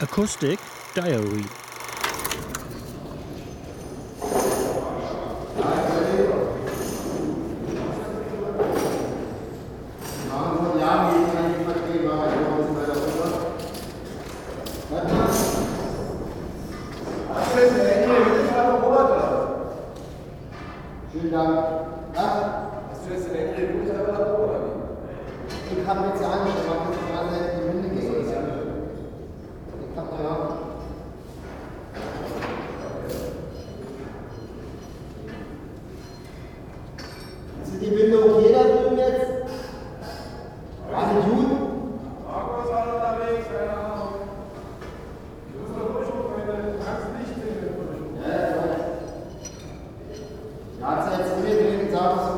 Acoustic Diary Vielen Dank. Ja? Hast du jetzt in der Ecke gut oder? Ich habe jetzt ja angeschaut, dass ich gerade in die Winde gehe. Ich hab da ja. Sind die Winde okay da drüben jetzt? Alle gut? Marco ist alle unterwegs, keine Ahnung. Du musst doch durchgucken, wenn du kannst nicht sehen. Ja, ja. Ja, hat sie jetzt mir direkt gesagt,